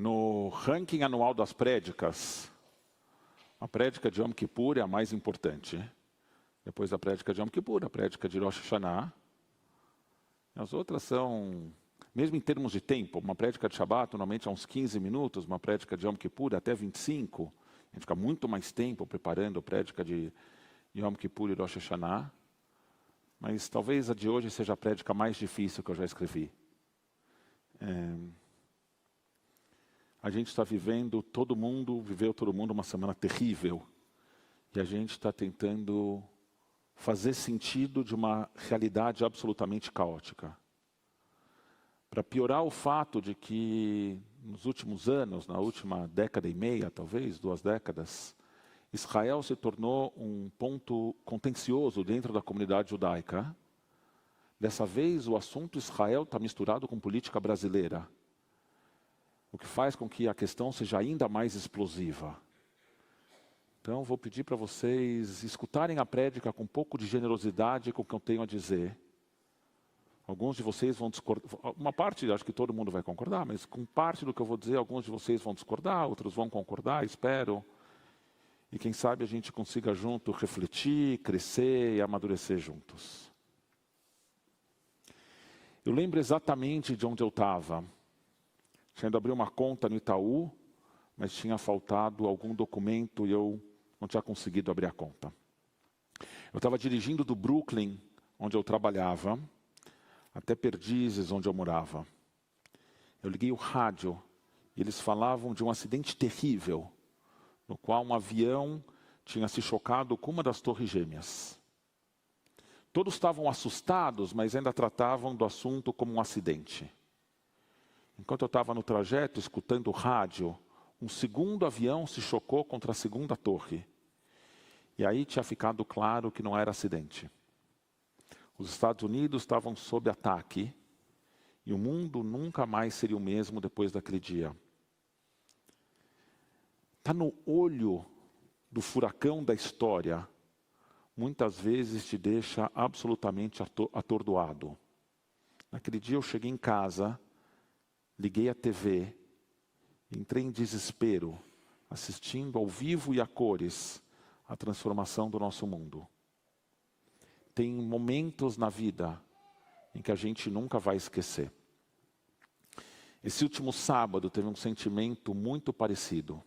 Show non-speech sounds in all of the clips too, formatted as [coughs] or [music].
No ranking anual das prédicas, a prédica de Yom Kippur é a mais importante. Depois da prédica de Yom Kippur, a prédica de Rosh Hashanah. As outras são, mesmo em termos de tempo, uma prédica de Shabbat normalmente é uns 15 minutos, uma prédica de Yom Kippur até 25. A gente fica muito mais tempo preparando a prédica de Yom Kippur e Rosh Hashanah. Mas talvez a de hoje seja a prédica mais difícil que eu já escrevi. É... A gente está vivendo, todo mundo viveu todo mundo uma semana terrível. E a gente está tentando fazer sentido de uma realidade absolutamente caótica. Para piorar o fato de que nos últimos anos, na última década e meia, talvez, duas décadas, Israel se tornou um ponto contencioso dentro da comunidade judaica. Dessa vez, o assunto Israel está misturado com política brasileira, o que faz com que a questão seja ainda mais explosiva. Então, vou pedir para vocês escutarem a prédica com um pouco de generosidade com o que eu tenho a dizer. Alguns de vocês vão discordar, uma parte acho que todo mundo vai concordar, mas com parte do que eu vou dizer, alguns de vocês vão discordar, outros vão concordar, espero. E quem sabe a gente consiga junto refletir, crescer e amadurecer juntos. Eu lembro exatamente de onde eu estava. Tinha ido abrir uma conta no Itaú, mas tinha faltado algum documento e eu não tinha conseguido abrir a conta. Eu estava dirigindo do Brooklyn, onde eu trabalhava, até Perdizes, onde eu morava. Eu liguei o rádio e eles falavam de um acidente terrível, no qual um avião tinha se chocado com uma das torres gêmeas. Todos estavam assustados, mas ainda tratavam do assunto como um acidente. Enquanto eu estava no trajeto, escutando o rádio, um segundo avião se chocou contra a segunda torre. E aí tinha ficado claro que não era acidente. Os Estados Unidos estavam sob ataque e o mundo nunca mais seria o mesmo depois daquele dia. Está no olho do furacão da história, muitas vezes te deixa absolutamente atordoado. Naquele dia eu cheguei em casa, liguei a TV, entrei em desespero, assistindo ao vivo e a cores a transformação do nosso mundo. Tem momentos na vida em que a gente nunca vai esquecer. Esse último sábado teve um sentimento muito parecido.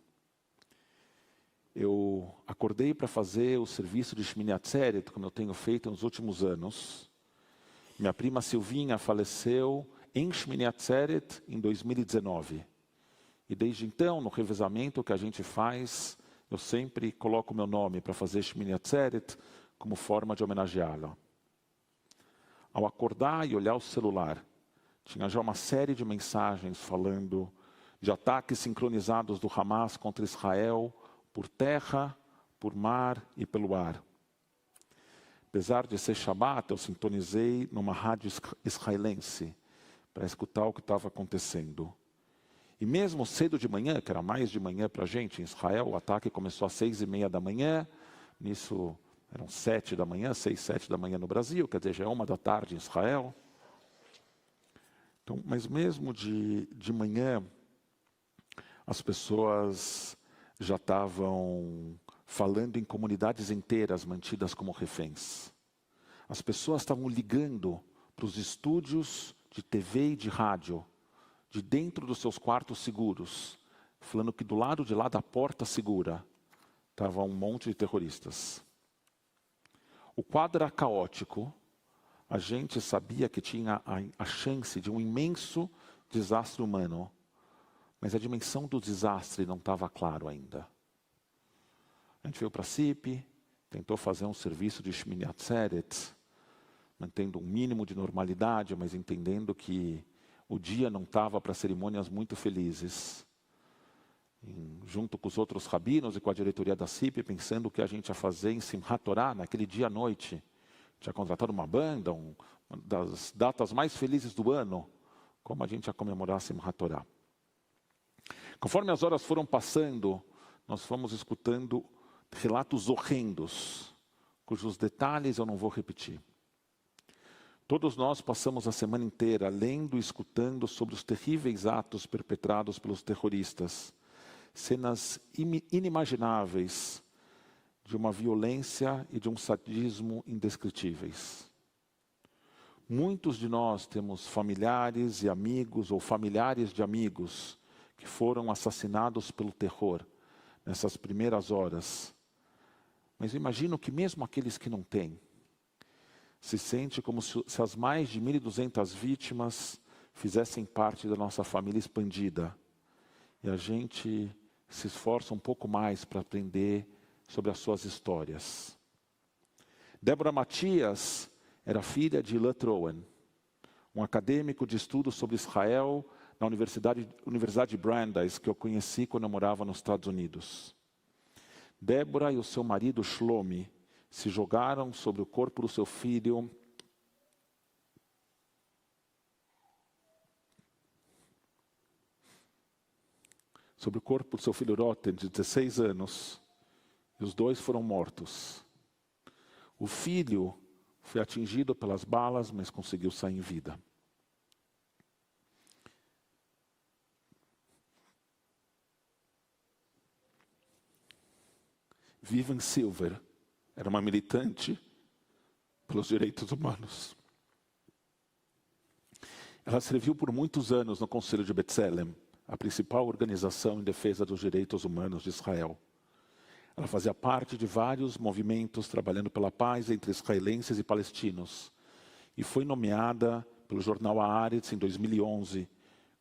Eu acordei para fazer o serviço de Shmini Atzeret, como eu tenho feito nos últimos anos. Minha prima Silvinha faleceu em Shmini Atzeret em 2019. E desde então, no revezamento que a gente faz, eu sempre coloco meu nome para fazer Shmini Atzeret como forma de homenageá-la. Ao acordar e olhar o celular, tinha já uma série de mensagens falando de ataques sincronizados do Hamas contra Israel por terra, por mar e pelo ar. Apesar de ser Shabat, eu sintonizei numa rádio israelense para escutar o que estava acontecendo. E mesmo cedo de manhã, que era mais de manhã para a gente, em Israel, o ataque começou às seis e meia da manhã, nisso eram sete da manhã, seis, sete da manhã no Brasil, quer dizer, já é uma da tarde em Israel. Então, mas mesmo de, de manhã, as pessoas já estavam falando em comunidades inteiras mantidas como reféns. As pessoas estavam ligando para os estúdios de TV e de rádio de dentro dos seus quartos seguros, falando que do lado de lá da porta segura estava um monte de terroristas. O quadro era caótico, a gente sabia que tinha a, a chance de um imenso desastre humano, mas a dimensão do desastre não estava claro ainda. A gente veio para a CIP, tentou fazer um serviço de Shmini Atzeret, mantendo um mínimo de normalidade, mas entendendo que o dia não estava para cerimônias muito felizes. Em, junto com os outros rabinos e com a diretoria da CIP, pensando o que a gente ia fazer em Simchat Torah, naquele dia à noite. Tinha contratado uma banda, um, uma das datas mais felizes do ano, como a gente ia comemorar Simchat Torah. Conforme as horas foram passando, nós fomos escutando relatos horrendos, cujos detalhes eu não vou repetir. Todos nós passamos a semana inteira lendo e escutando sobre os terríveis atos perpetrados pelos terroristas, cenas inimagináveis de uma violência e de um sadismo indescritíveis. Muitos de nós temos familiares e amigos ou familiares de amigos que foram assassinados pelo terror nessas primeiras horas. Mas imagino que mesmo aqueles que não têm, se sente como se, se as mais de 1.200 vítimas fizessem parte da nossa família expandida. E a gente se esforça um pouco mais para aprender sobre as suas histórias. Débora Matias era filha de Lutrowen, um acadêmico de estudos sobre Israel na Universidade, Universidade Brandeis, que eu conheci quando eu morava nos Estados Unidos. Débora e o seu marido Shlomi se jogaram sobre o corpo do seu filho. Sobre o corpo do seu filho Rotten, de 16 anos, e os dois foram mortos. O filho foi atingido pelas balas, mas conseguiu sair em vida. Vivian Silver era uma militante pelos direitos humanos. Ela serviu por muitos anos no Conselho de Betzelem, a principal organização em defesa dos direitos humanos de Israel. Ela fazia parte de vários movimentos trabalhando pela paz entre israelenses e palestinos e foi nomeada pelo jornal Haaretz em 2011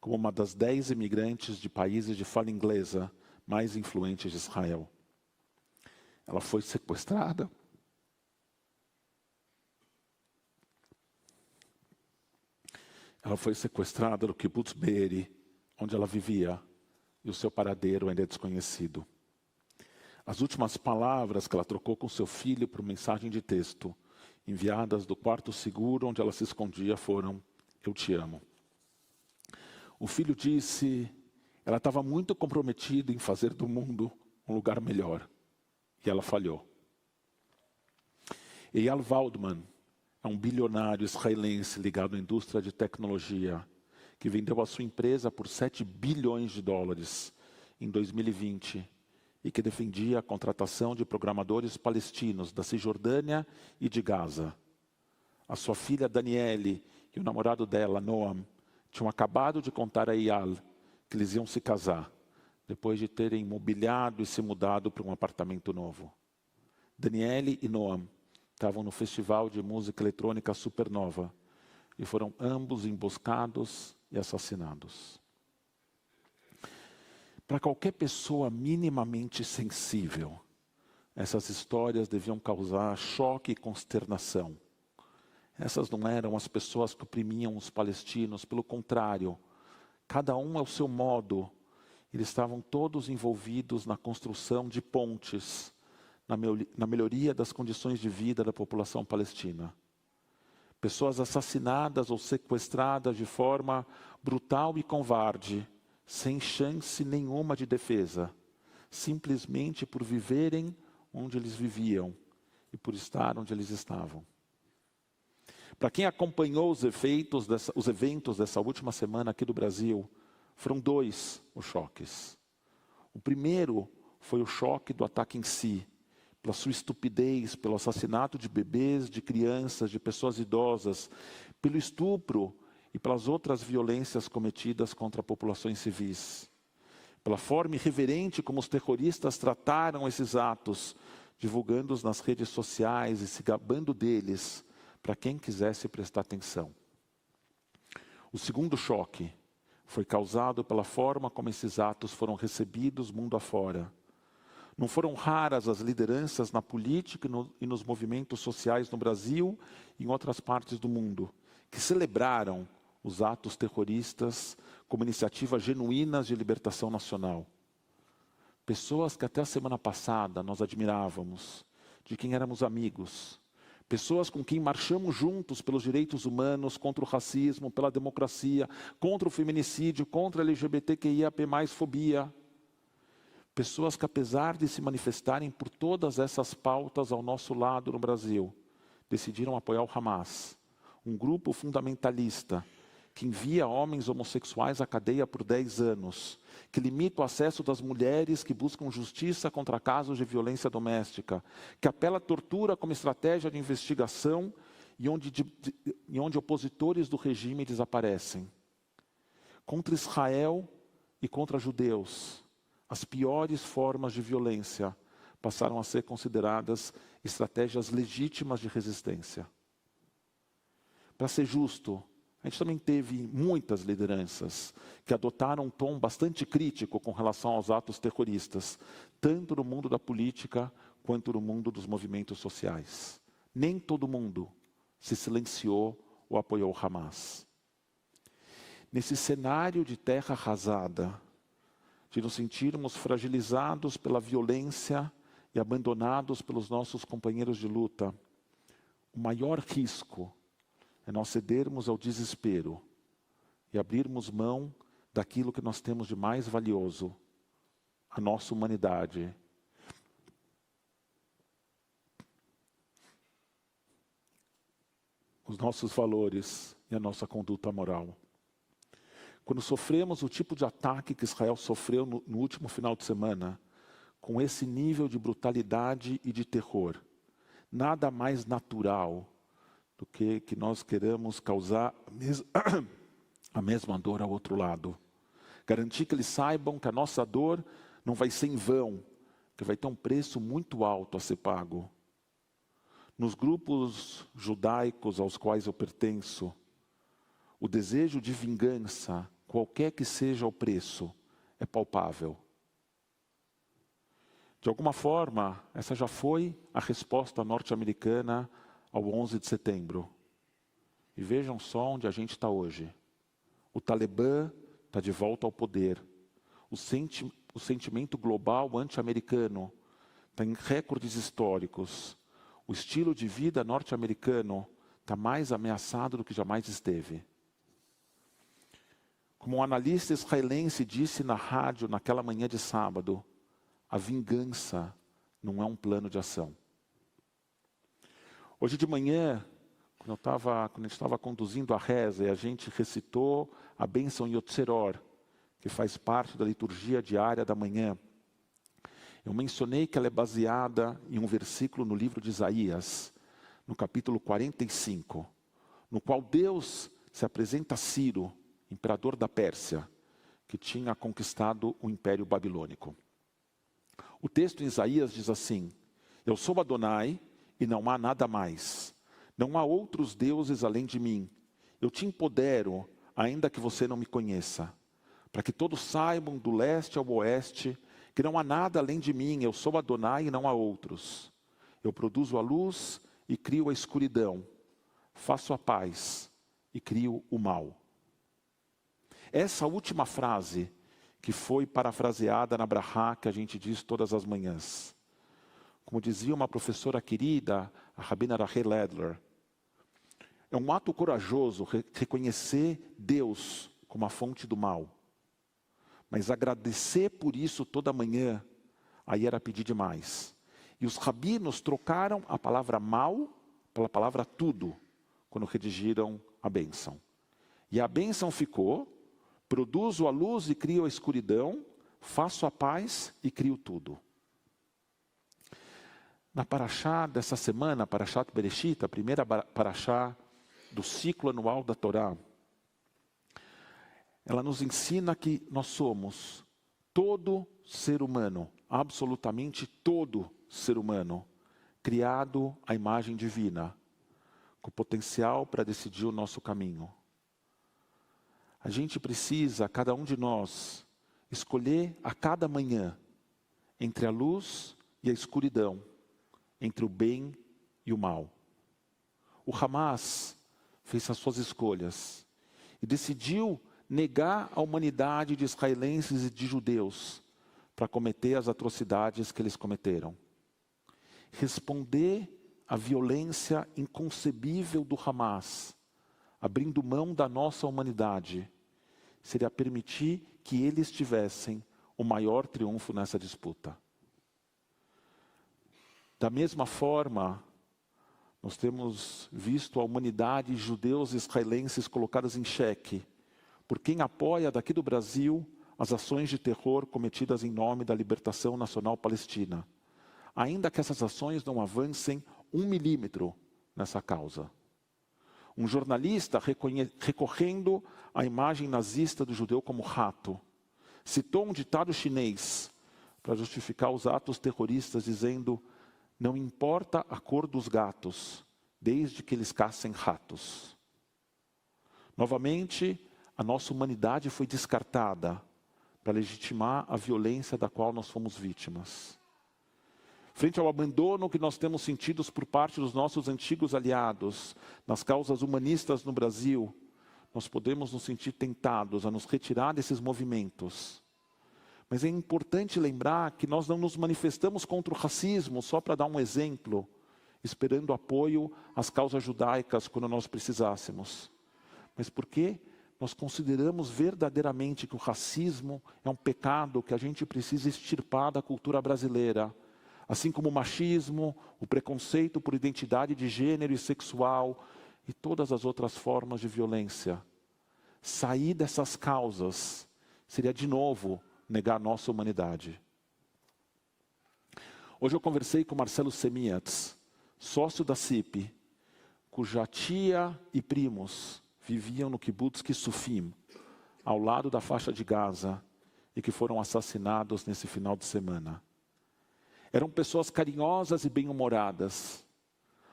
como uma das dez imigrantes de países de fala inglesa mais influentes de Israel. Ela foi sequestrada. Ela foi sequestrada no kibbutz Be'eri, onde ela vivia, e o seu paradeiro ainda é desconhecido. As últimas palavras que ela trocou com seu filho por mensagem de texto, enviadas do quarto seguro onde ela se escondia, foram: Eu te amo. O filho disse: ela estava muito comprometida em fazer do mundo um lugar melhor e ela falhou. Eyal Waldman é um bilionário israelense ligado à indústria de tecnologia, que vendeu a sua empresa por 7 bilhões de dólares em 2020 e que defendia a contratação de programadores palestinos da Cisjordânia e de Gaza. A sua filha Daniele e o namorado dela, Noam, tinham acabado de contar a Eyal que eles iam se casar depois de terem mobiliado e se mudado para um apartamento novo. Daniele e Noam estavam no festival de música eletrônica Supernova e foram ambos emboscados e assassinados. Para qualquer pessoa minimamente sensível, essas histórias deviam causar choque e consternação. Essas não eram as pessoas que oprimiam os palestinos, pelo contrário, cada um ao seu modo eles estavam todos envolvidos na construção de pontes, na melhoria das condições de vida da população palestina. Pessoas assassinadas ou sequestradas de forma brutal e covarde, sem chance nenhuma de defesa, simplesmente por viverem onde eles viviam e por estar onde eles estavam. Para quem acompanhou os, efeitos dessa, os eventos dessa última semana aqui do Brasil, foram dois os choques. O primeiro foi o choque do ataque em si, pela sua estupidez, pelo assassinato de bebês, de crianças, de pessoas idosas, pelo estupro e pelas outras violências cometidas contra populações civis. Pela forma irreverente como os terroristas trataram esses atos, divulgando-os nas redes sociais e se gabando deles, para quem quisesse prestar atenção. O segundo choque foi causado pela forma como esses atos foram recebidos mundo afora. Não foram raras as lideranças na política e, no, e nos movimentos sociais no Brasil e em outras partes do mundo, que celebraram os atos terroristas como iniciativas genuínas de libertação nacional. Pessoas que até a semana passada nós admirávamos, de quem éramos amigos, Pessoas com quem marchamos juntos pelos direitos humanos, contra o racismo, pela democracia, contra o feminicídio, contra a LGBTQIAP+, fobia. Pessoas que apesar de se manifestarem por todas essas pautas ao nosso lado no Brasil, decidiram apoiar o Hamas, um grupo fundamentalista que envia homens homossexuais à cadeia por 10 anos, que limita o acesso das mulheres que buscam justiça contra casos de violência doméstica, que apela à tortura como estratégia de investigação e onde, de, de, e onde opositores do regime desaparecem. Contra Israel e contra judeus, as piores formas de violência passaram a ser consideradas estratégias legítimas de resistência. Para ser justo, a gente também teve muitas lideranças que adotaram um tom bastante crítico com relação aos atos terroristas, tanto no mundo da política quanto no mundo dos movimentos sociais. Nem todo mundo se silenciou ou apoiou Hamas. Nesse cenário de terra arrasada, de nos sentirmos fragilizados pela violência e abandonados pelos nossos companheiros de luta, o maior risco é nós cedermos ao desespero e abrirmos mão daquilo que nós temos de mais valioso, a nossa humanidade. Os nossos valores e a nossa conduta moral. Quando sofremos o tipo de ataque que Israel sofreu no, no último final de semana, com esse nível de brutalidade e de terror, nada mais natural do que que nós queremos causar a, mes [coughs] a mesma dor ao outro lado. Garantir que eles saibam que a nossa dor não vai ser em vão, que vai ter um preço muito alto a ser pago. Nos grupos judaicos aos quais eu pertenço, o desejo de vingança, qualquer que seja o preço, é palpável. De alguma forma, essa já foi a resposta norte-americana ao 11 de setembro. E vejam só onde a gente está hoje. O Talibã está de volta ao poder. O, senti o sentimento global anti-americano está em recordes históricos. O estilo de vida norte-americano está mais ameaçado do que jamais esteve. Como um analista israelense disse na rádio naquela manhã de sábado, a vingança não é um plano de ação. Hoje de manhã, quando, eu tava, quando a gente estava conduzindo a reza e a gente recitou a bênção Yotzeror, que faz parte da liturgia diária da manhã, eu mencionei que ela é baseada em um versículo no livro de Isaías, no capítulo 45, no qual Deus se apresenta a Ciro, imperador da Pérsia, que tinha conquistado o Império Babilônico. O texto em Isaías diz assim: Eu sou Adonai, e não há nada mais. Não há outros deuses além de mim. Eu te empodero, ainda que você não me conheça, para que todos saibam do leste ao oeste que não há nada além de mim, eu sou Adonai e não há outros. Eu produzo a luz e crio a escuridão, faço a paz e crio o mal. Essa última frase, que foi parafraseada na Brahá, que a gente diz todas as manhãs, como dizia uma professora querida, a Rabina Rachel Ledler, é um ato corajoso reconhecer Deus como a fonte do mal. Mas agradecer por isso toda manhã, aí era pedir demais. E os rabinos trocaram a palavra mal pela palavra tudo, quando redigiram a bênção. E a bênção ficou, produzo a luz e crio a escuridão, faço a paz e crio tudo. Na Paraxá dessa semana, Paraxá Bereshit, a primeira Paraxá do ciclo anual da Torá, ela nos ensina que nós somos todo ser humano, absolutamente todo ser humano, criado à imagem divina, com potencial para decidir o nosso caminho. A gente precisa, cada um de nós, escolher a cada manhã entre a luz e a escuridão entre o bem e o mal. O Hamas fez as suas escolhas e decidiu negar a humanidade de israelenses e de judeus para cometer as atrocidades que eles cometeram. Responder à violência inconcebível do Hamas, abrindo mão da nossa humanidade, seria permitir que eles tivessem o maior triunfo nessa disputa. Da mesma forma, Nós temos visto a humanidade, judeus e israelenses colocadas em xeque por quem apoia daqui do Brasil as ações de terror cometidas em nome da libertação nacional palestina, ainda que essas ações não avancem um milímetro nessa causa. Um jornalista recorrendo à imagem nazista do judeu como rato, citou um ditado chinês para justificar os atos terroristas, dizendo: Não importa a cor dos gatos, desde que eles caçem ratos. Novamente, a nossa humanidade foi descartada para legitimar a violência da qual nós fomos vítimas. Frente ao abandono que nós temos sentido por parte dos nossos antigos aliados nas causas humanistas no Brasil, nós podemos nos sentir tentados a nos retirar desses movimentos. Mas é importante lembrar que nós não nos manifestamos contra o racismo, só para dar um exemplo, esperando apoio às causas judaicas quando nós precisássemos. Mas porque nós consideramos verdadeiramente que o racismo é um pecado que a gente precisa extirpar da cultura brasileira assim como o machismo, o preconceito por identidade de gênero e sexual e todas as outras formas de violência. Sair dessas causas seria de novo negar nossa humanidade. Hoje eu conversei com Marcelo Semiatz, sócio da CIP, cuja tia e primos viviam no kibbutz Kisufim, ao lado da faixa de Gaza, e que foram assassinados nesse final de semana. Eram pessoas carinhosas e bem-humoradas.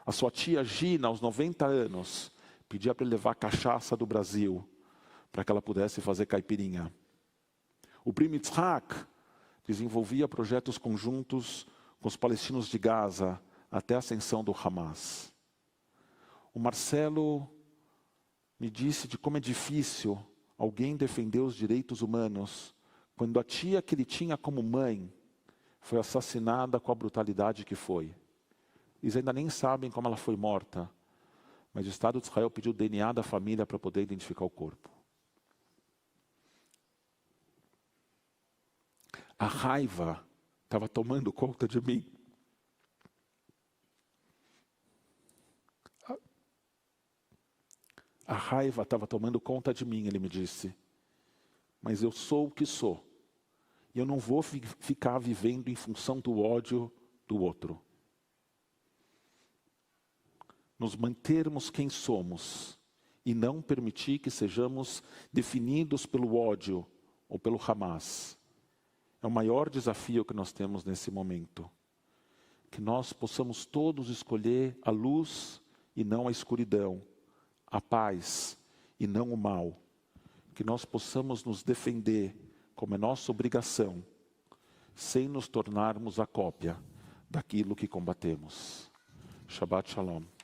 A sua tia Gina, aos 90 anos, pedia para ele levar cachaça do Brasil, para que ela pudesse fazer caipirinha. O primo Yitzhak desenvolvia projetos conjuntos com os palestinos de Gaza até a ascensão do Hamas. O Marcelo me disse de como é difícil alguém defender os direitos humanos quando a tia que ele tinha como mãe foi assassinada com a brutalidade que foi. Eles ainda nem sabem como ela foi morta, mas o Estado de Israel pediu o DNA da família para poder identificar o corpo. A raiva estava tomando conta de mim. A raiva estava tomando conta de mim, ele me disse. Mas eu sou o que sou. E eu não vou fi ficar vivendo em função do ódio do outro. Nos mantermos quem somos e não permitir que sejamos definidos pelo ódio ou pelo Hamas. É o maior desafio que nós temos nesse momento. Que nós possamos todos escolher a luz e não a escuridão, a paz e não o mal. Que nós possamos nos defender como é nossa obrigação, sem nos tornarmos a cópia daquilo que combatemos. Shabbat Shalom.